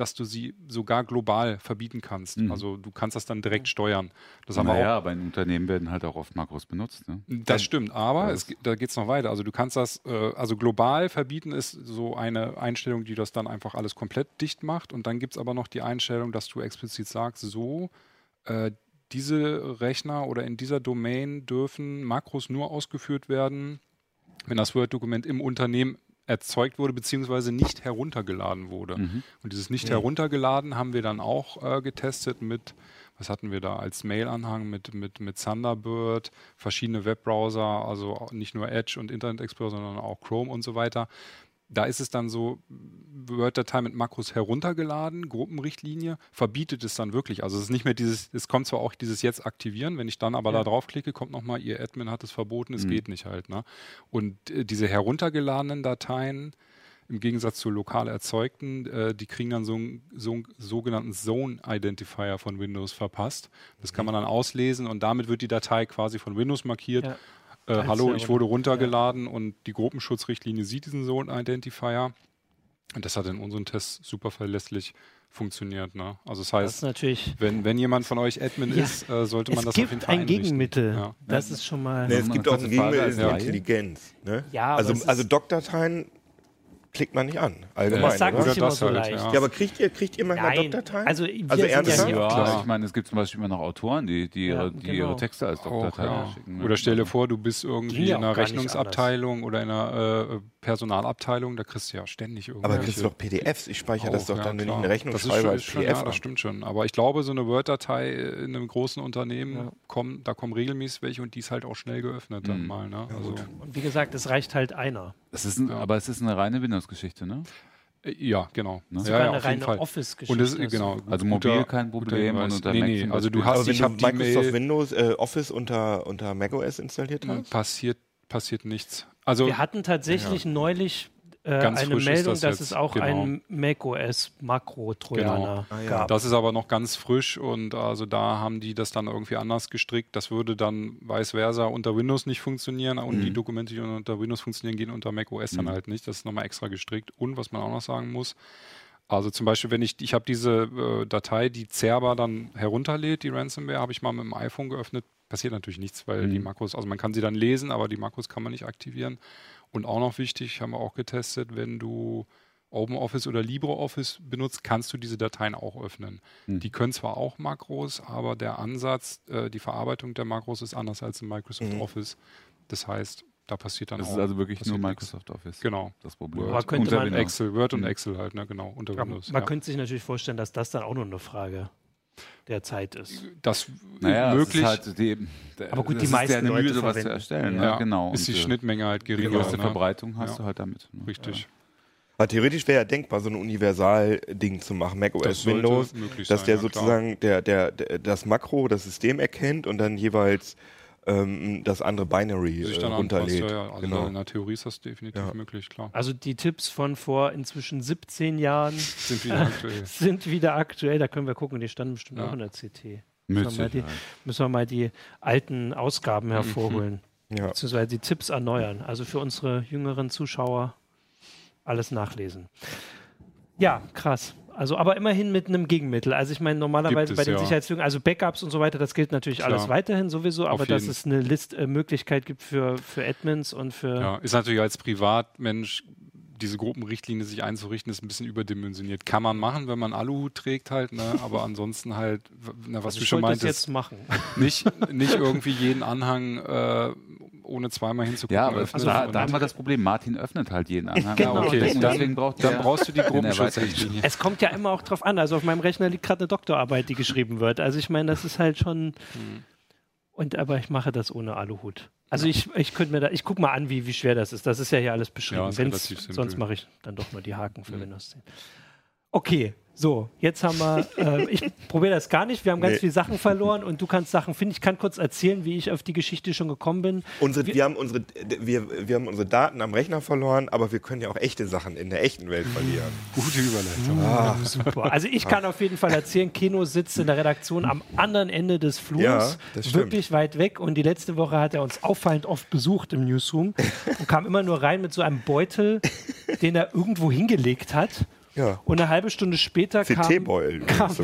dass du sie sogar global verbieten kannst. Mhm. Also du kannst das dann direkt steuern. Das haben naja, aber in Unternehmen werden halt auch oft Makros benutzt. Ne? Das stimmt, aber es, da geht es noch weiter. Also du kannst das, äh, also global verbieten ist so eine Einstellung, die das dann einfach alles komplett dicht macht. Und dann gibt es aber noch die Einstellung, dass du explizit sagst, so, äh, diese Rechner oder in dieser Domain dürfen Makros nur ausgeführt werden, wenn das Word-Dokument im Unternehmen erzeugt wurde, beziehungsweise nicht heruntergeladen wurde. Mhm. Und dieses nicht mhm. heruntergeladen haben wir dann auch äh, getestet mit, was hatten wir da als Mail-Anhang mit, mit, mit Thunderbird, verschiedene Webbrowser, also nicht nur Edge und Internet Explorer, sondern auch Chrome und so weiter da ist es dann so, Word-Datei mit Makros heruntergeladen, Gruppenrichtlinie, verbietet es dann wirklich. Also es ist nicht mehr dieses, es kommt zwar auch dieses jetzt aktivieren, wenn ich dann aber ja. da draufklicke, kommt nochmal, ihr Admin hat es verboten, es mhm. geht nicht halt. Ne? Und äh, diese heruntergeladenen Dateien, im Gegensatz zu lokal erzeugten, äh, die kriegen dann so einen so sogenannten Zone Identifier von Windows verpasst. Das kann mhm. man dann auslesen und damit wird die Datei quasi von Windows markiert. Ja äh, hallo, ich wurde runtergeladen ja. und die Gruppenschutzrichtlinie sieht diesen Zone Identifier. Und das hat in unseren Tests super verlässlich funktioniert. Ne? Also das heißt, das wenn, wenn jemand von euch Admin ja. ist, äh, sollte man es das auf jeden Fall Es gibt ein Gegenmittel. Ja. Das ist schon mal... Nee, es gibt auch ein Gegenmittel, ja. Intelligenz. Ne? Ja, also, also Doc-Dateien klickt man nicht an. Allgemein. Das sagt sich immer so halt, leicht. Ja. ja. aber kriegt ihr, kriegt ihr manchmal Dokdateien? Also, also ernsthaft? Ja, ja, ich meine, es gibt zum Beispiel immer noch Autoren, die, die, ihre, die genau. ihre Texte als Dokdateien schicken. Ne? Oder stell dir vor, du bist irgendwie in einer Rechnungsabteilung oder in einer äh, Personalabteilung, da kriegst du ja ständig irgendwas. Aber kriegst du doch PDFs? Ich speichere das doch dann, wenn ich eine Rechnung das schreibe als PDF. Ja, das stimmt schon. Aber ich glaube, so eine Word-Datei in einem großen Unternehmen, kommen, da kommen regelmäßig welche und die ist halt auch schnell geöffnet dann mhm. mal. Ne? Also und wie gesagt, es reicht halt einer. Es ist ein, Aber es ist eine reine Windows-Geschichte, ne? Äh, ja, genau. Ne? Ja, ja, eine reine Office-Geschichte. Genau, also mobil kein Problem und unter nee, nee, also du hast, ich habe Microsoft Windows äh, Office unter unter macOS installiert hast? Passiert passiert nichts. Also wir hatten tatsächlich ja. neulich äh, eine Meldung, das dass es auch genau. ein macOS Makro-Trojaner genau. ah, ja. gab. Das ist aber noch ganz frisch und also da haben die das dann irgendwie anders gestrickt. Das würde dann vice versa unter Windows nicht funktionieren und mhm. die Dokumente, die unter Windows funktionieren, gehen unter macOS mhm. dann halt nicht. Das ist nochmal extra gestrickt. Und was man auch noch sagen muss, also zum Beispiel, wenn ich, ich habe diese äh, Datei, die Zerber dann herunterlädt, die Ransomware, habe ich mal mit dem iPhone geöffnet. Passiert natürlich nichts, weil mhm. die Makros, also man kann sie dann lesen, aber die Makros kann man nicht aktivieren. Und auch noch wichtig, haben wir auch getestet, wenn du OpenOffice oder LibreOffice benutzt, kannst du diese Dateien auch öffnen. Mhm. Die können zwar auch Makros, aber der Ansatz, äh, die Verarbeitung der Makros ist anders als in Microsoft mhm. Office. Das heißt, da passiert dann das auch. Das ist also wirklich nur Microsoft nichts. Office. Genau. Das Problem. Word, könnte man Excel, Word und mhm. Excel halt, ne? genau, unter Windows. Man ja. könnte sich natürlich vorstellen, dass das dann auch nur eine Frage der Zeit ist. Das Naja, möglich. Es ist halt die, Aber gut, das die ist meisten ja eine Mühe, Leute sowas zu erstellen. Ja. Ne? Genau. ist die Und, äh, Schnittmenge halt Die geringer. größte ne? Verbreitung hast Ja. du halt damit. Ne? Richtig. Aber theoretisch wäre ja denkbar, so ein Universal-Ding zu machen, Mac Das OS Windows, dass sein, der ja, klar. sozusagen der, der, der, das Makro, das System erkennt und dann jeweils ähm, das andere Binary Sich äh, dann anpasst, runterlädt. ja, ja. Also genau. in der Theorie ist das definitiv Ja. möglich, klar. Also die Tipps von vor inzwischen 17 Jahren Sind wieder aktuell. sind wieder aktuell. Da können wir gucken, die standen bestimmt Ja. auch in der CT. Müssen wir, mal die, müssen wir mal die alten Mhm. Ausgaben hervorholen, Ja. beziehungsweise die Tipps erneuern. Also für unsere jüngeren Zuschauer alles nachlesen. Ja, krass. Also, aber immerhin mit einem Gegenmittel. Also ich meine, normalerweise Gibt bei es, den ja. Sicherheitslücken, also Backups und so weiter, das gilt natürlich Klar. alles weiterhin sowieso, aber dass es eine List äh, Möglichkeit gibt für, für Admins und für Ja, ist natürlich als Privatmensch diese Gruppenrichtlinie sich einzurichten, ist ein bisschen überdimensioniert. Kann man machen, wenn man Aluhut trägt halt, ne? aber ansonsten halt, na, was Also du ich schon wollte das meintest, jetzt machen. nicht, nicht irgendwie jeden Anhang äh, ohne zweimal hinzugucken. Ja, aber öffnen da, da haben wir das Problem. Martin öffnet halt jeden Anhang. Genau, okay, deswegen, dann- deswegen braucht dann der brauchst du die Gruppenschutzrichtlinie. Es kommt ja immer auch drauf an. Also auf meinem Rechner liegt gerade eine Doktorarbeit, die geschrieben wird. Also ich meine, das ist halt schon. Hm. Und aber ich mache das ohne Aluhut. Also ich, ich könnte mir da, ich gucke mal an, wie, wie schwer das ist. Das ist ja hier alles beschrieben. Ja, Wenn's- sonst mache ich dann doch nur die Haken für Mhm. Windows 10. Okay, so, jetzt haben wir, äh, ich probiere das gar nicht. Wir haben ganz Nee. viele Sachen verloren und du kannst Sachen finden. Ich kann kurz erzählen, wie ich auf die Geschichte schon gekommen bin. Unsere, wir, haben unsere, wir, wir haben unsere Daten am Rechner verloren, aber wir können ja auch echte Sachen in der echten Welt verlieren. Gute Überleitung. Ah. Super. Also ich kann auf jeden Fall erzählen, Keno sitzt in der Redaktion am anderen Ende des Flurs, Ja, wirklich weit weg. Und die letzte Woche hat er uns auffallend oft besucht im Newsroom und kam immer nur rein mit so einem Beutel, den er irgendwo hingelegt hat. Ja. Und eine halbe Stunde später kam, kam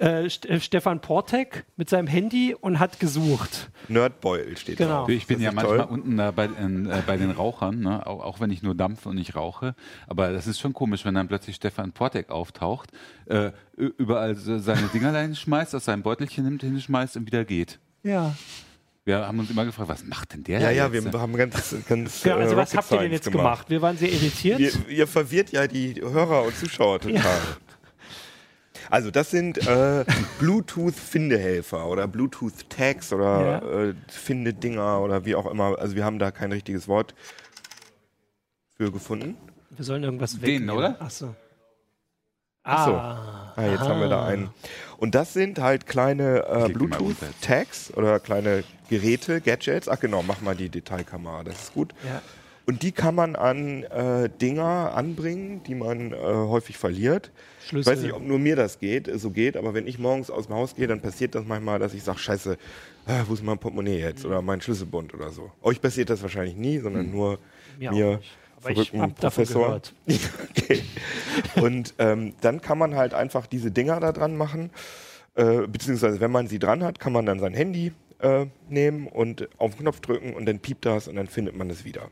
äh, äh, Stefan Portek mit seinem Handy und hat gesucht. Nerdbeutel steht Genau. drauf. Ich bin ja manchmal toll. unten da bei, in, äh, bei den Rauchern, ne? auch, auch wenn ich nur dampfe und nicht rauche. Aber das ist schon komisch, wenn dann plötzlich Stefan Portek auftaucht, äh, überall seine Dingerlein schmeißt, aus seinem Beutelchen nimmt, hinschmeißt und wieder geht. Ja. Wir haben uns immer gefragt, was macht denn der Ja, ja, jetzt? wir haben ganz, ganz Genau, also äh, was habt ihr denn jetzt gemacht? Wir waren sehr irritiert. Ihr, ihr verwirrt ja die Hörer und Zuschauer total. Also das sind äh, Bluetooth-Findehelfer oder Bluetooth-Tags oder äh, Finde-Dinger oder wie auch immer. Also wir haben da kein richtiges Wort für gefunden. Wir sollen irgendwas Den, wegnehmen. oder? Achso. Ach so. Ah, Ah, jetzt haben wir da einen. Und das sind halt kleine äh, Ich Bluetooth-Tags oder kleine Geräte, Gadgets. Ach genau, mach mal die Detailkamera, das ist gut. Ja. Und die kann man an äh, Dinger anbringen, die man äh, häufig verliert. Ich Schlüssel. weiß nicht, ob nur mir das geht, äh, so geht, aber wenn ich morgens aus dem Haus gehe, dann passiert das manchmal, dass ich sage, scheiße, äh, wo ist mein Portemonnaie jetzt oder mein Schlüsselbund oder so. Euch passiert das wahrscheinlich nie, sondern nur Mir mir, ich verrückten habe davon Professor. gehört. okay. Und ähm, dann kann man halt einfach diese Dinger da dran machen, äh, beziehungsweise wenn man sie dran hat, kann man dann sein Handy äh, nehmen und auf den Knopf drücken und dann piept das und dann findet man es wieder.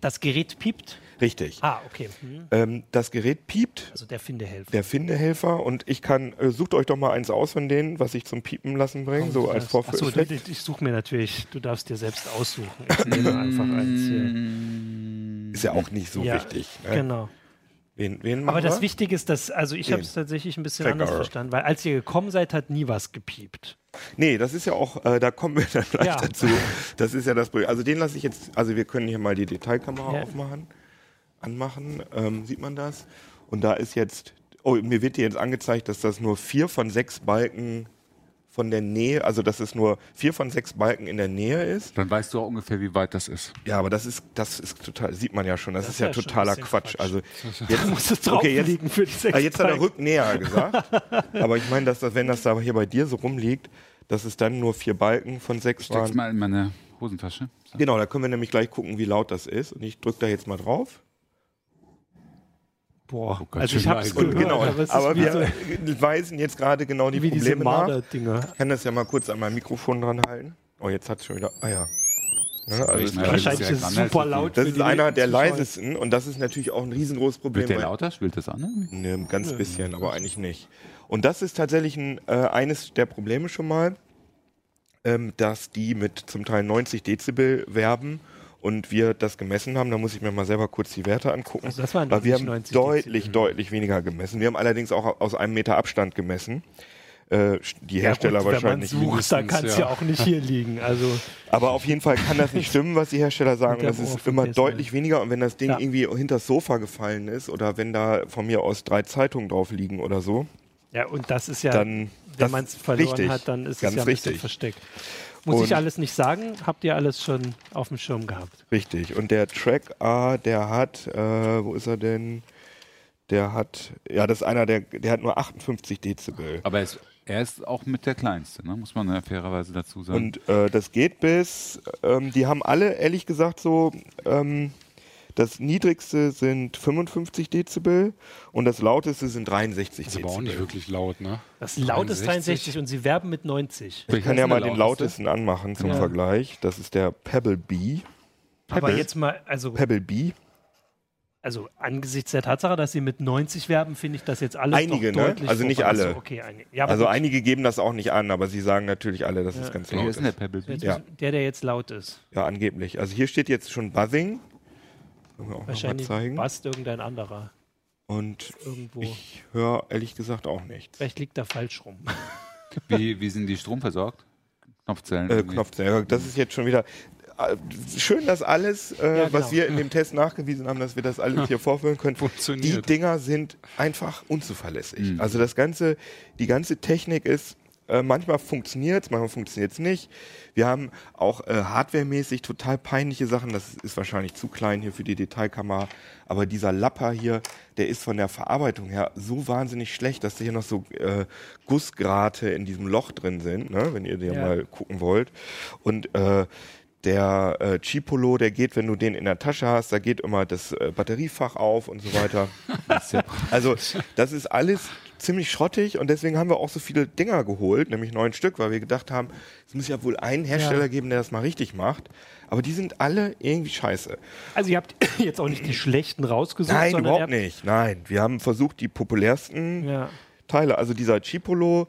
Das Gerät piept. Richtig. Ah, okay. Hm. Ähm, das Gerät piept, Also der Findehelfer. der Findehelfer und ich kann, äh, sucht euch doch mal eins aus von denen, was ich zum Piepen lassen bringe, so als Achso, Vorführeffekt. ich, suche mir natürlich, du darfst dir selbst aussuchen. Ich nehme einfach eins hier. Ist ja auch nicht so Ja, wichtig. Ne? Genau. Wen, wen Aber das? Wichtige ist, dass, also ich habe es tatsächlich ein bisschen Tracker. anders verstanden, weil als ihr gekommen seid, hat nie was gepiept. Nee, das ist ja auch, äh, da kommen wir dann gleich Ja. dazu. Das ist ja das Problem. Also den lasse ich jetzt, also wir können hier mal die Detailkamera Ja. aufmachen, anmachen, ähm, sieht man das? Und da ist jetzt, oh, mir wird hier jetzt angezeigt, dass das nur vier von sechs Balken von der Nähe, also dass es nur vier von sechs Balken in der Nähe ist. Dann weißt du auch ungefähr, wie weit das ist. Ja, aber das ist, das ist total, sieht man ja schon, das, Das ist ja ja totaler Quatsch. Quatsch. Also jetzt, muss es okay, jetzt, liegen für die sechs jetzt hat er Balken. Rücknäher gesagt. Aber ich meine, dass das, wenn das da hier bei dir so rumliegt, dass es dann nur vier Balken von sechs Steck's waren. mal in meine Hosentasche. So. Genau, da können wir nämlich gleich gucken, wie laut das ist. Und ich drücke da jetzt mal drauf. Boah, ganz also ich habe es gehört, genau, aber ist wir so, weisen jetzt gerade genau die wie diese Probleme nach. Ich kann das ja mal kurz an meinem Mikrofon dran halten. Oh, jetzt hat es schon wieder. Ah ja. Ne, also das Wahrscheinlich ist ist es super laut. das ist einer der leisesten und das ist natürlich auch ein riesengroßes Problem. Wird der lauter? Spielt das an? Ne, ein ganz bisschen, aber eigentlich nicht. Und das ist tatsächlich ein, äh, eines der Probleme schon mal, ähm, dass die mit zum Teil 90 Dezibel werben und wir das gemessen haben. Da muss ich mir mal selber kurz die Werte angucken. Also das waren weil wir haben 90 deutlich, Dezibel. deutlich weniger gemessen. Wir haben allerdings auch aus einem Meter Abstand gemessen. äh, die Hersteller ja, gut, wahrscheinlich. Wenn man sucht, dann kann es ja. ja. auch nicht hier liegen. Also aber auf jeden Fall kann das nicht stimmen, was die Hersteller sagen. Das ist immer deutlich weniger. Und wenn das Ding ja. irgendwie hinters Sofa gefallen ist oder wenn da von mir aus drei Zeitungen drauf liegen oder so. Ja, und das ist ja, dann, wenn man es verloren richtig, hat, dann ist es ja ein bisschen versteckt. Muss und ich alles nicht sagen, habt ihr alles schon auf dem Schirm gehabt. Richtig. Und der Track A, der hat, äh, wo ist er denn? Der hat, ja, das ist einer, der, der hat nur 58 Dezibel. Aber es er ist auch mit der kleinste, ne? muss man ja fairerweise dazu sagen. Und äh, das geht bis, ähm, die haben alle ehrlich gesagt so, ähm, das niedrigste sind 55 Dezibel und das lauteste sind 63 das ist Dezibel. aber auch nicht wirklich laut, ne? Das laut ist 63 und sie werben mit 90. Ich kann ja mal den lautesten anmachen zum ja. Vergleich. Das ist der Pebble B. Pebble. Aber jetzt mal, also. Pebble B also angesichts der Tatsache, dass sie mit 90 werben, finde ich das jetzt alles einige, ne? Also nicht alle. Also, okay, ein, ja, also einige geben das auch nicht an, aber sie sagen natürlich alle, dass ja. es ganz laut ist. Der, Pebble ja. der, der jetzt laut ist. Ja, angeblich. Also hier steht jetzt schon Buzzing. Können wir auch Wahrscheinlich mal zeigen. buzzt irgendein anderer. Und Irgendwo. ich höre ehrlich gesagt auch nichts. Vielleicht liegt da falsch rum. wie, wie sind die stromversorgt? Knopfzellen. Äh, Knopfzellen. Das ist jetzt schon wieder. Äh, schön, dass alles, äh, ja, genau. was wir in dem Test nachgewiesen haben, dass wir das alles hier vorführen können. Die Dinger sind einfach unzuverlässig. Mhm. Also das ganze, die ganze Technik ist äh, manchmal funktioniert es, manchmal funktioniert es nicht. Wir haben auch äh, hardwaremäßig total peinliche Sachen. Das ist wahrscheinlich zu klein hier für die Detailkamera. Aber dieser Lapper hier, der ist von der Verarbeitung her so wahnsinnig schlecht, dass da hier noch so äh, Gussgrate in diesem Loch drin sind, ne? wenn ihr den ja. mal gucken wollt. Und äh, der äh, Chipolo, der geht, wenn du den in der Tasche hast, da geht immer das äh, Batteriefach auf und so weiter. also das ist alles ziemlich schrottig und deswegen haben wir auch so viele Dinger geholt, nämlich neun Stück, weil wir gedacht haben, es muss ja wohl einen Hersteller ja. geben, der das mal richtig macht. Aber die sind alle irgendwie scheiße. Also ihr habt jetzt auch nicht die schlechten rausgesucht? Nein, überhaupt nicht. Nein, wir haben versucht, die populärsten ja. Teile, also dieser Chipolo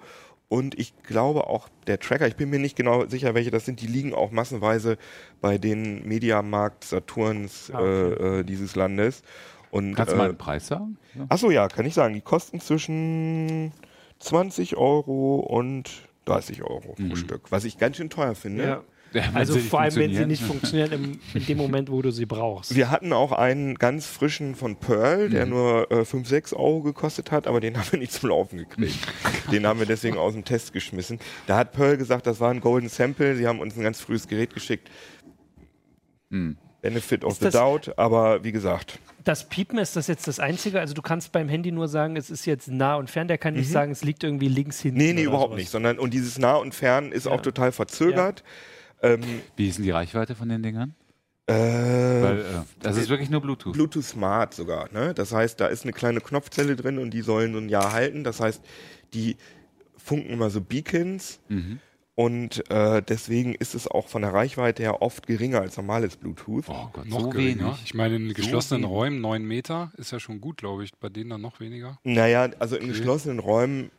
und ich glaube auch der Tracker, ich bin mir nicht genau sicher, welche das sind, die liegen auch massenweise bei den Mediamarkt Saturns ah, okay. äh, äh, dieses Landes. Und, Kannst du mal einen äh, Preis sagen? Ja. Achso, ja, kann ich sagen. Die kosten zwischen 20 Euro und 30 Euro mhm. pro Stück, was ich ganz schön teuer finde. Ja. Ja, also vor allem, wenn sie nicht funktionieren im, in dem Moment, wo du sie brauchst. Wir hatten auch einen ganz frischen von Pearl, der mhm. nur äh, 5, 6 Euro gekostet hat, aber den haben wir nicht zum Laufen gekriegt. den haben wir deswegen aus dem Test geschmissen. Da hat Pearl gesagt, das war ein Golden Sample. Sie haben uns ein ganz frühes Gerät geschickt. Mhm. Benefit of ist the Doubt, aber wie gesagt. Das Piepen ist das jetzt das Einzige? Also du kannst beim Handy nur sagen, es ist jetzt nah und fern. Der kann nicht mhm. sagen, es liegt irgendwie links hinten. Nee, nee, überhaupt sowas. nicht. Sondern, und dieses nah und fern ist ja. auch total verzögert. Ja. Ähm, Wie ist denn die Reichweite von den Dingern? Äh, Weil, äh, das ist wirklich nur Bluetooth. Bluetooth Smart sogar. Ne? Das heißt, da ist eine kleine Knopfzelle drin und die sollen so ein Jahr halten. Das heißt, die funken immer so Beacons. Mhm. Und äh, deswegen ist es auch von der Reichweite her oft geringer als normales Bluetooth. Oh Gott, noch so geringer. Wenig. Ich meine, in geschlossenen so Räumen 9 Meter ist ja schon gut, glaube ich. Bei denen dann noch weniger. Naja, also in okay. geschlossenen Räumen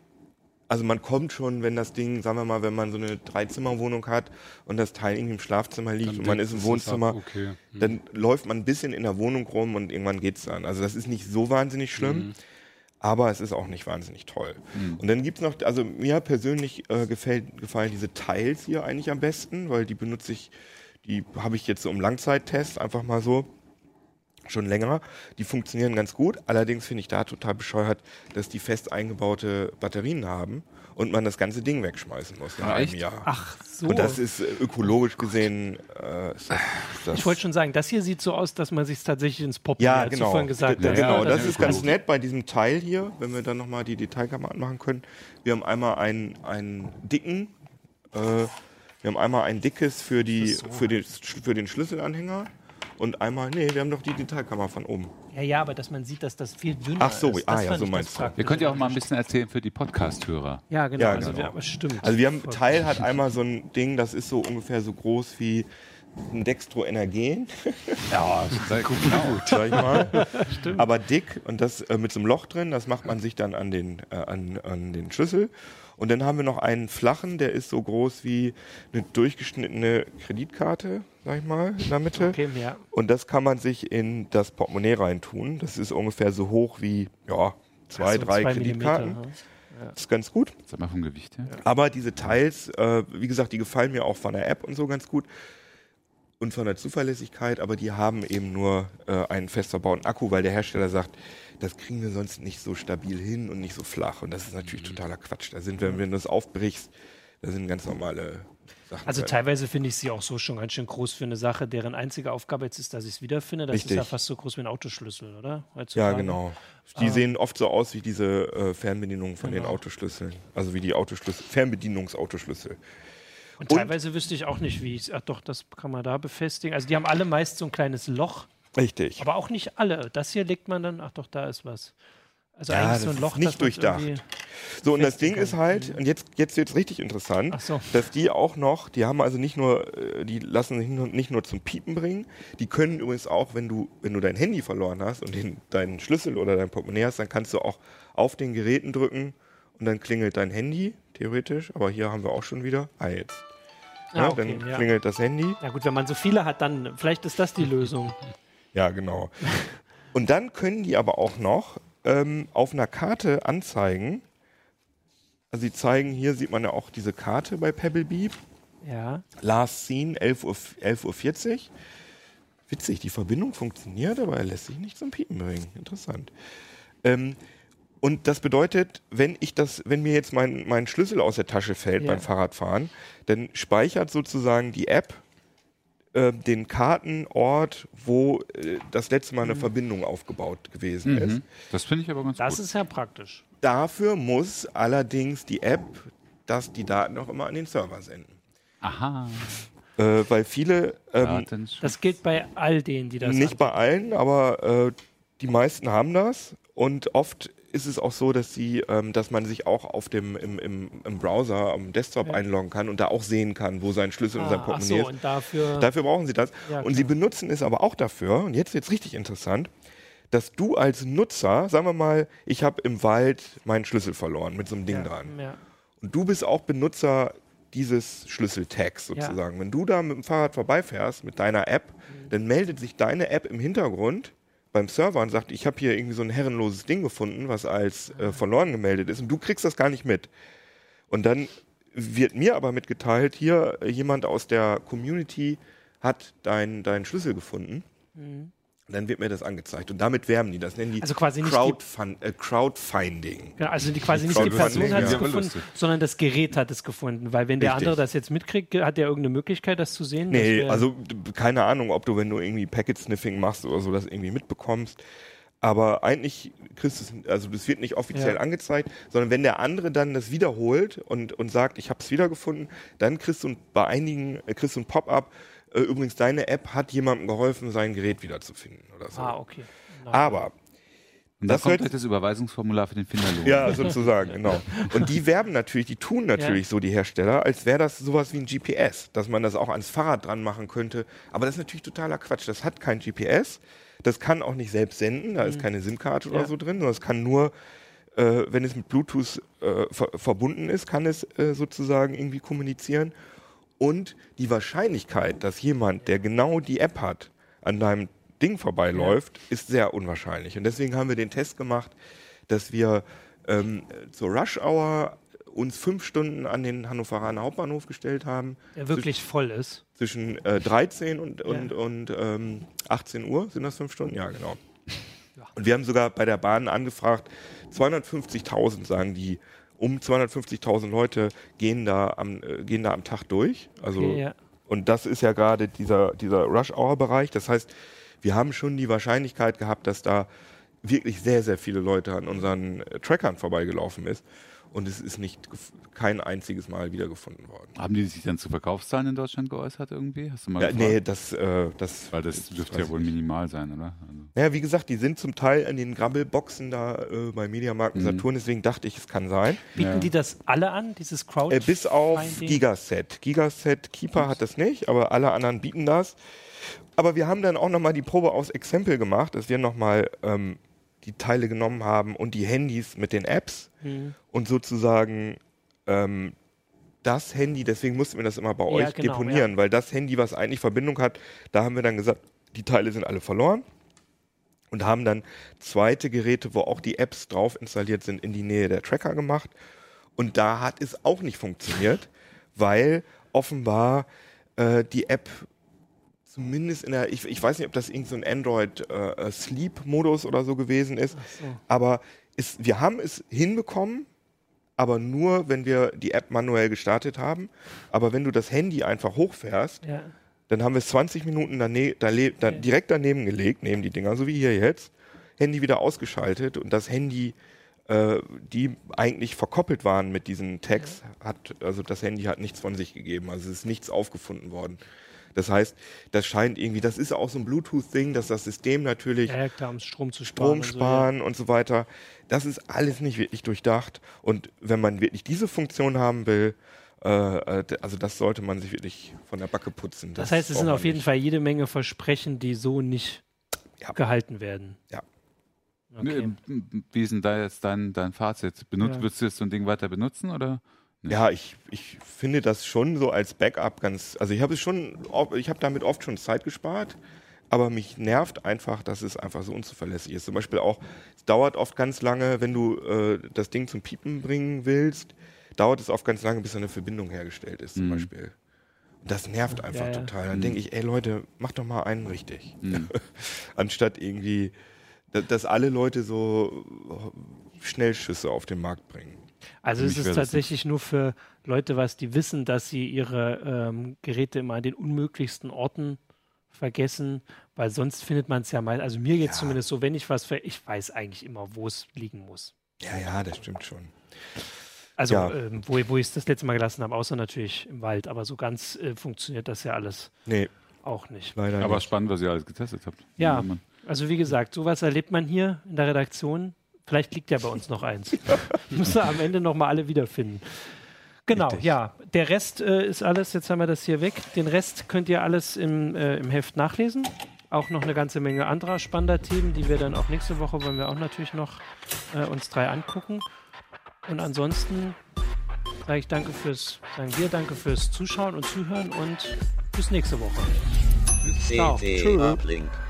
also man kommt schon, wenn das Ding, sagen wir mal, wenn man so eine Dreizimmerwohnung hat und das Teil irgendwie im Schlafzimmer liegt dann und man ist im Wohnzimmer, okay. hm. dann läuft man ein bisschen in der Wohnung rum und irgendwann geht's dann. Also das ist nicht so wahnsinnig schlimm. Hm. Aber es ist auch nicht wahnsinnig toll. Mhm. Und dann gibt's noch, also mir persönlich äh, gefällt, gefallen diese Teils hier eigentlich am besten, weil die benutze ich, die habe ich jetzt so im Langzeittest einfach mal so schon länger. Die funktionieren ganz gut. Allerdings finde ich da total bescheuert, dass die fest eingebaute Batterien haben und man das ganze Ding wegschmeißen muss nach einem Jahr. Ach so. Und das ist äh, ökologisch gesehen. Äh, ist das, ist das ich wollte schon sagen, das hier sieht so aus, dass man sich tatsächlich ins Pop ja, genau. vorhin gesagt hat. Genau, das, das ist ganz nett bei diesem Teil hier, wenn wir dann nochmal die Detailkamera anmachen können. Wir haben einmal einen, einen dicken. Äh, wir haben einmal ein dickes für, die, so. für, den, für den Schlüsselanhänger und einmal, nee, wir haben doch die Detailkamera von oben. Ja, ja, aber dass man sieht, dass das viel dünner Ach so, ist. ah, ja, so meinst du. Wir können ja auch mal ein bisschen erzählen für die Podcast-Hörer. Ja, genau. Ja, also, genau. Wir, stimmt. Also wir haben, Teil hat einmal so ein Ding, das ist so ungefähr so groß wie ein Dextroenergen. Ja, sehr gut, sag ich mal. Stimmt. Aber dick und das äh, mit so einem Loch drin, das macht man sich dann an den, äh, an, an den Schlüssel. Und dann haben wir noch einen flachen, der ist so groß wie eine durchgeschnittene Kreditkarte, sag ich mal, in der Mitte. Okay, ja. Und das kann man sich in das Portemonnaie reintun. Das ist ungefähr so hoch wie, ja, zwei, so, drei zwei Kreditkarten. Ja. Das ist ganz gut. Sag mal vom Gewicht her. Aber diese Teils, äh, wie gesagt, die gefallen mir auch von der App und so ganz gut und von der Zuverlässigkeit, aber die haben eben nur äh, einen fest verbauten Akku, weil der Hersteller sagt, das kriegen wir sonst nicht so stabil hin und nicht so flach. Und das ist natürlich totaler Quatsch. Da sind, wenn, wenn du das aufbrichst, da sind ganz normale Sachen. Also drin. teilweise finde ich sie auch so schon ganz schön groß für eine Sache, deren einzige Aufgabe jetzt ist, dass ich es wiederfinde. Das Richtig. ist ja fast so groß wie ein Autoschlüssel, oder? Ja, Heutzutage. genau. Die Ah. sehen oft so aus wie diese äh, Fernbedienungen von den Genau. Autoschlüsseln. Also wie die Autoschlüssel, Fernbedienungsautoschlüssel. Und Und- teilweise wüsste ich auch nicht, wie ich Ach doch, das kann man da befestigen. Also die haben alle meist so ein kleines Loch, Richtig. aber auch nicht alle. Das hier legt man dann, ach doch, da ist was. Also Ja, eigentlich so das ein Loch, nicht man's durchdacht. So, und das Ding festigen ist halt, und jetzt, jetzt wird es richtig interessant, so. dass die auch noch, die haben also nicht nur, äh, die lassen sich nicht nur zum Piepen bringen, die können übrigens auch, wenn du, wenn du dein Handy verloren hast und den, deinen Schlüssel oder dein Portemonnaie hast, dann kannst du auch auf den Geräten drücken und dann klingelt dein Handy, theoretisch, aber hier haben wir auch schon wieder, ah jetzt, Ah, ja, okay, dann ja. klingelt das Handy. Ja gut, wenn man so viele hat, dann vielleicht ist das die Lösung. Ja, genau. Und dann können die aber auch noch ähm, auf einer Karte anzeigen. Also sie zeigen, hier sieht man ja auch diese Karte bei Pebble Beep. Ja. Last Scene, 11.40 Uhr, 11.40 Uhr. Witzig, die Verbindung funktioniert, aber er lässt sich nicht zum Piepen bringen. Interessant. Ähm, und das bedeutet, wenn ich das, wenn mir jetzt mein, mein Schlüssel aus der Tasche fällt Ja. beim Fahrradfahren, dann speichert sozusagen die App äh, den Kartenort, wo äh, das letzte Mal eine Verbindung aufgebaut gewesen ist. Mhm. Das finde ich aber ganz Das gut. ist ja praktisch. Dafür muss allerdings die App das, die Daten auch immer an den Server senden. Aha. Äh, weil viele ähm. Das gilt bei all denen, die das Nicht bei allen, aber äh, die meisten haben das. Und oft ist es auch so, dass sie, ähm, dass man sich auch auf dem im, im, im Browser, am Desktop Ja. einloggen kann und da auch sehen kann, wo sein Schlüssel und sein Ah, ach Portemonnaie so, ist. und dafür. Dafür brauchen sie das. Ja, und sie benutzen es aber auch dafür, und jetzt wird es richtig interessant, dass du als Nutzer, sagen wir mal, ich habe im Wald meinen Schlüssel verloren mit so einem Ding ja, dran. Ja. Und du bist auch Benutzer dieses Schlüsseltags sozusagen. Wenn du da mit dem Fahrrad vorbeifährst mit deiner App, dann meldet sich deine App im Hintergrund beim Server und sagt, ich habe hier irgendwie so ein herrenloses Ding gefunden, was als äh, verloren gemeldet ist und du kriegst das gar nicht mit. Und dann wird mir aber mitgeteilt, hier äh, jemand aus der Community hat deinen deinen Schlüssel gefunden. Dann wird mir das angezeigt. Und damit werben die. Das nennen die. Also quasi nicht die- Crowdfund, äh, Crowdfunding. Genau, also die quasi Die nicht die Person hat es ja. gefunden, Lustig. sondern das Gerät hat es gefunden. Weil wenn der Richtig. andere das jetzt mitkriegt, hat der irgendeine Möglichkeit, das zu sehen? Nee, also keine Ahnung, ob du, wenn du irgendwie Packet-Sniffing machst oder so, das irgendwie mitbekommst. Aber eigentlich kriegst du es, also das wird nicht offiziell Ja. angezeigt, sondern wenn der andere dann das wiederholt und, und sagt, ich habe es wiedergefunden, dann kriegst du bei einigen äh, kriegst du ein Pop-up. Äh, übrigens, deine App hat jemandem geholfen, sein Gerät wiederzufinden oder so. Ah, okay. Na, Aber Und da das kommt hört- halt das Überweisungsformular für den Finderlohn. Ja, sozusagen, genau. Und die werben natürlich, die tun natürlich so die Hersteller, als wäre das sowas wie ein GPS, dass man das auch ans Fahrrad dran machen könnte. Aber das ist natürlich totaler Quatsch. Das hat kein GPS. Das kann auch nicht selbst senden. Da ist keine SIM-Karte oder Ja. so drin, sondern es kann nur, äh, wenn es mit Bluetooth äh, ver verbunden ist, kann es äh, sozusagen irgendwie kommunizieren. Und die Wahrscheinlichkeit, dass jemand, der genau die App hat, an deinem Ding vorbeiläuft, ist sehr unwahrscheinlich. Und deswegen haben wir den Test gemacht, dass wir ähm, zur Rush Hour uns fünf Stunden an den Hannoveraner Hauptbahnhof gestellt haben. der wirklich voll ist. Zwischen äh, 13 und, Ja. und, und ähm, 18 Uhr sind das fünf Stunden? Ja, genau. Ja. Und wir haben sogar bei der Bahn angefragt, 250.000 sagen die, um 250.000 Leute gehen da am, äh, gehen da am Tag durch. Also Okay, ja. und das ist ja gerade dieser, dieser Rush-Hour-Bereich. Das heißt, wir haben schon die Wahrscheinlichkeit gehabt, dass da wirklich sehr, sehr viele Leute an unseren äh, Trackern vorbeigelaufen ist. Und es ist nicht kein einziges Mal wiedergefunden worden. Haben die sich dann zu Verkaufszahlen in Deutschland geäußert irgendwie? Hast du mal Ja, gefragt? nee, das, äh, das. Weil das dürfte ja wohl nicht. minimal sein, oder? Also, Ja, wie gesagt, die sind zum Teil in den Grabbelboxen da äh, bei Mediamarkt und Mhm. Saturn, deswegen dachte ich, es kann sein. Bieten Ja. die das alle an, dieses Crowd? Äh, bis auf Gigaset. Gigaset Keeper hat das nicht, aber alle anderen bieten das. Aber wir haben dann auch nochmal die Probe aus Exempel gemacht, dass wir nochmal ähm, die Teile genommen haben und die Handys mit den Apps Mhm. und sozusagen ähm, das Handy, deswegen mussten wir das immer bei Ja, euch genau, deponieren, weil das Handy, was eigentlich Verbindung hat, da haben wir dann gesagt, die Teile sind alle verloren. und haben dann zweite Geräte, wo auch die Apps drauf installiert sind, in die Nähe der Tracker gemacht. Und da hat es auch nicht funktioniert, weil offenbar äh, die App zumindest in der, ich, ich weiß nicht, ob das irgendein so Android äh, äh, Sleep-Modus oder so gewesen ist, so. aber ist, wir haben es hinbekommen, aber nur, wenn wir die App manuell gestartet haben. Aber wenn du das Handy einfach hochfährst, ja. dann haben wir es 20 Minuten dane da da direkt daneben gelegt, neben die Dinger, so wie hier jetzt, Handy wieder ausgeschaltet und das Handy äh, die eigentlich verkoppelt waren mit diesen Tags, hat, also das Handy hat nichts von sich gegeben, also es ist nichts aufgefunden worden. Das heißt, das scheint irgendwie, das ist auch so ein Bluetooth-Ding, dass das System natürlich ja, klar, um Strom zu sparen, Strom sparen und, so, ja. und so weiter. Das ist alles nicht wirklich durchdacht. Und wenn man wirklich diese Funktion haben will, äh, äh also das sollte man sich wirklich von der Backe putzen. Das, das heißt, es sind auf jeden nicht. Fall jede Menge Versprechen, die so nicht ja. gehalten werden. Ja. Okay. Wie ist denn da jetzt dein, dein Fazit? Benutzt, ja. Würdest du jetzt so ein Ding weiter benutzen oder? Nee. Ja, ich, ich finde das schon so als Backup ganz. Also ich habe es schon, ich habe damit oft schon Zeit gespart, aber mich nervt einfach, dass es einfach so unzuverlässig ist. Zum Beispiel auch, es dauert oft ganz lange, wenn du äh, das Ding zum Piepen bringen willst, dauert es oft ganz lange, bis eine Verbindung hergestellt ist, zum mhm. Beispiel. Und das nervt einfach ja, ja. total. Dann mhm. denke ich, ey Leute, mach doch mal einen richtig. Mhm. Anstatt irgendwie, dass alle Leute so Schnellschüsse auf den Markt bringen. Also es ist tatsächlich nur für Leute, was die wissen, dass sie ihre ähm, Geräte immer an den unmöglichsten Orten vergessen, weil sonst findet man es ja mal. Also mir geht es ja. zumindest so, wenn ich was, ver ich weiß eigentlich immer, wo es liegen muss. Ja, ja, das stimmt schon. Also ja. ähm, wo, wo ich es das letzte Mal gelassen habe, außer natürlich im Wald, aber so ganz äh, funktioniert das ja alles nee. auch nicht. Leider aber nicht. spannend, was ihr alles getestet habt. Ja, also wie gesagt, sowas erlebt man hier in der Redaktion Vielleicht liegt ja bei uns noch eins. Müssen wir am Ende nochmal alle wiederfinden. Genau, Richtig. ja. Der Rest äh, ist alles, jetzt haben wir das hier weg. Den Rest könnt ihr alles im, äh, im Heft nachlesen. Auch noch eine ganze Menge anderer spannender Themen, die wir dann auch nächste Woche wollen wir auch natürlich noch äh, uns drei angucken. Und ansonsten sage ich danke fürs, sagen wir danke fürs Zuschauen und Zuhören und bis nächste Woche. Ciao. Tschüss.